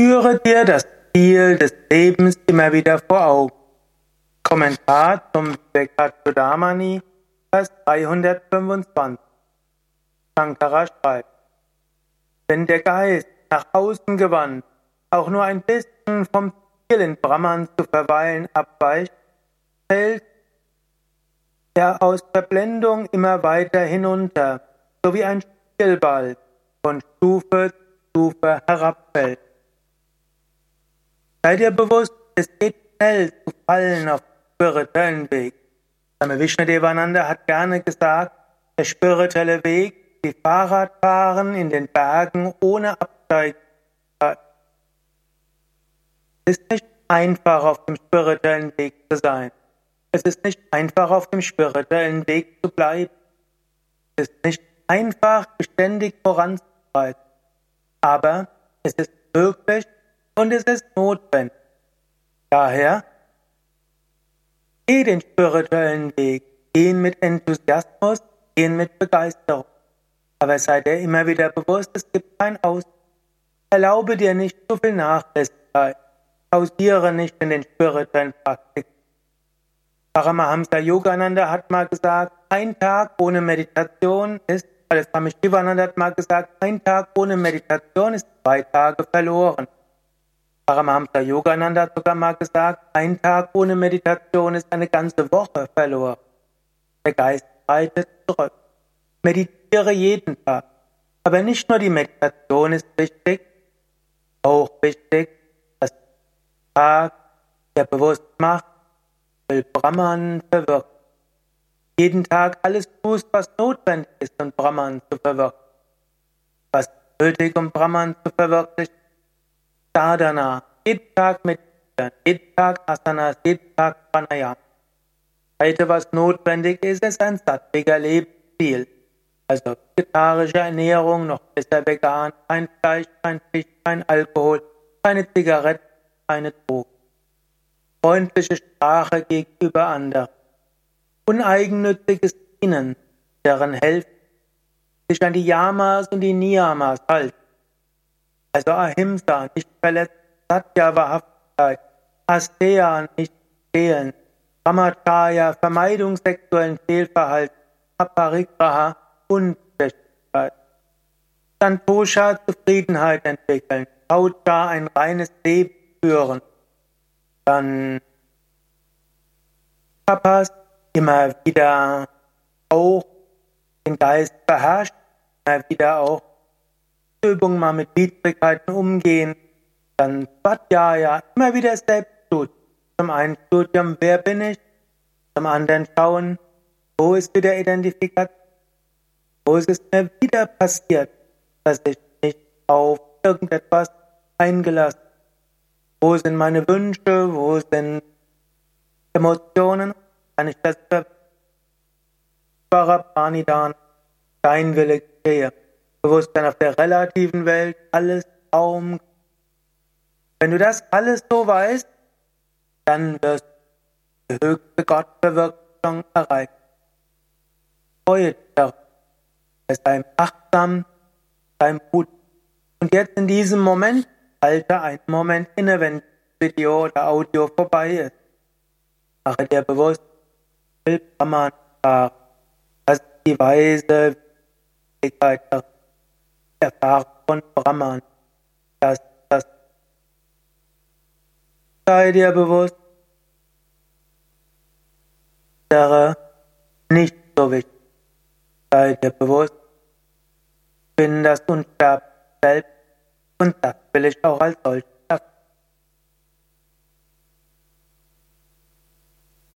Führe dir das Ziel des Lebens immer wieder vor Augen. Kommentar zum Vivekachudamani, Vers 325. Shankara schreibt, wenn der Geist nach außen gewandt auch nur ein bisschen vom Ziel in Brahman zu verweilen abweicht, fällt er aus Verblendung immer weiter hinunter, so wie ein Spielball von Stufe zu Stufe herabfällt. Sei dir bewusst, es geht schnell zu fallen auf dem spirituellen Weg. Swami Vishnudevananda hat gerne gesagt, der spirituelle Weg, die Fahrradfahren in den Bergen ohne Absteig. Ist nicht einfach, auf dem spirituellen Weg zu sein. Es ist nicht einfach, auf dem spirituellen Weg zu bleiben. Es ist nicht einfach, beständig voranzuschreiten. Aber es ist möglich und es ist notwendig. Daher geh den spirituellen Weg, gehen mit Enthusiasmus, gehen mit Begeisterung. Aber sei dir immer wieder bewusst, es gibt kein Aus. Erlaube dir nicht zu viel Nachlässigkeit. Pausiere nicht in den spirituellen Praktiken. Paramahamsa Yogananda hat mal gesagt, ein Tag ohne Meditation ist, also Swami Shivananda hat mal gesagt, ein Tag ohne Meditation ist zwei Tage verloren. Paramahamsa Yogananda hat sogar mal gesagt, ein Tag ohne Meditation ist eine ganze Woche verloren. Der Geist reitet zurück. Meditiere jeden Tag. Aber nicht nur die Meditation ist wichtig, auch wichtig, dass der Tag, der bewusst macht, will Brahman verwirken. Jeden Tag alles tust, was notwendig ist, um Brahman zu verwirklichen. Was nötig, um Brahman zu verwirklichen? Sadhana. Jeden Tag mit jeden Tag Asanas, jeden Tag Pranayama. Heute, was notwendig ist, ist ein sattwiger Lebensstil. Also vegetarische Ernährung, noch besser vegan, kein Fleisch, kein Fisch, kein Alkohol, keine Zigaretten, keine Drogen freundliche Sprache gegenüber anderen, uneigennütziges Dienen, deren helfen, sich an die Yamas und die Niyamas halten. Also Ahimsa, nicht verletzen, Satya, Wahrhaftigkeit, Asteya, nicht stehlen, Brahmacharya, Vermeidung sexuellen Fehlverhalten, Aparigraha, Ungerechtigkeit. Santosha, Zufriedenheit entwickeln, Kaucha, ein reines Leben führen, dann Papas immer wieder auch den Geist beherrscht, immer wieder auch Übungen mal mit Widrigkeiten umgehen, dann Svadhyaya immer wieder selbst tut. Zum einen Studium, wer bin ich? Zum anderen schauen, wo ist wieder Identifikation? Wo ist es mir wieder passiert, dass ich nicht auf irgendetwas eingelassen wo sind meine Wünsche? Wo sind Emotionen? Kann ich das Parapanidan, dein Wille gehe? Bewusstsein auf der relativen Welt, alles Raum. Wenn du das alles so weißt, dann wirst du die höchste Gottverwirklichung erreichen. Freue dich darauf. Sei achtsam, sei Mut. Und jetzt in diesem Moment Halte einen Moment inne, wenn Video oder Audio vorbei ist. Mache dir bewusst, Brahman erfahren. Das ist die weise Wirklichkeit der Erfahrung von Brahman. Das, das sei dir bewusst, wäre nicht so wichtig. Sei dir bewusst, bin das Unsterbliche selbst und das will ich auch als solches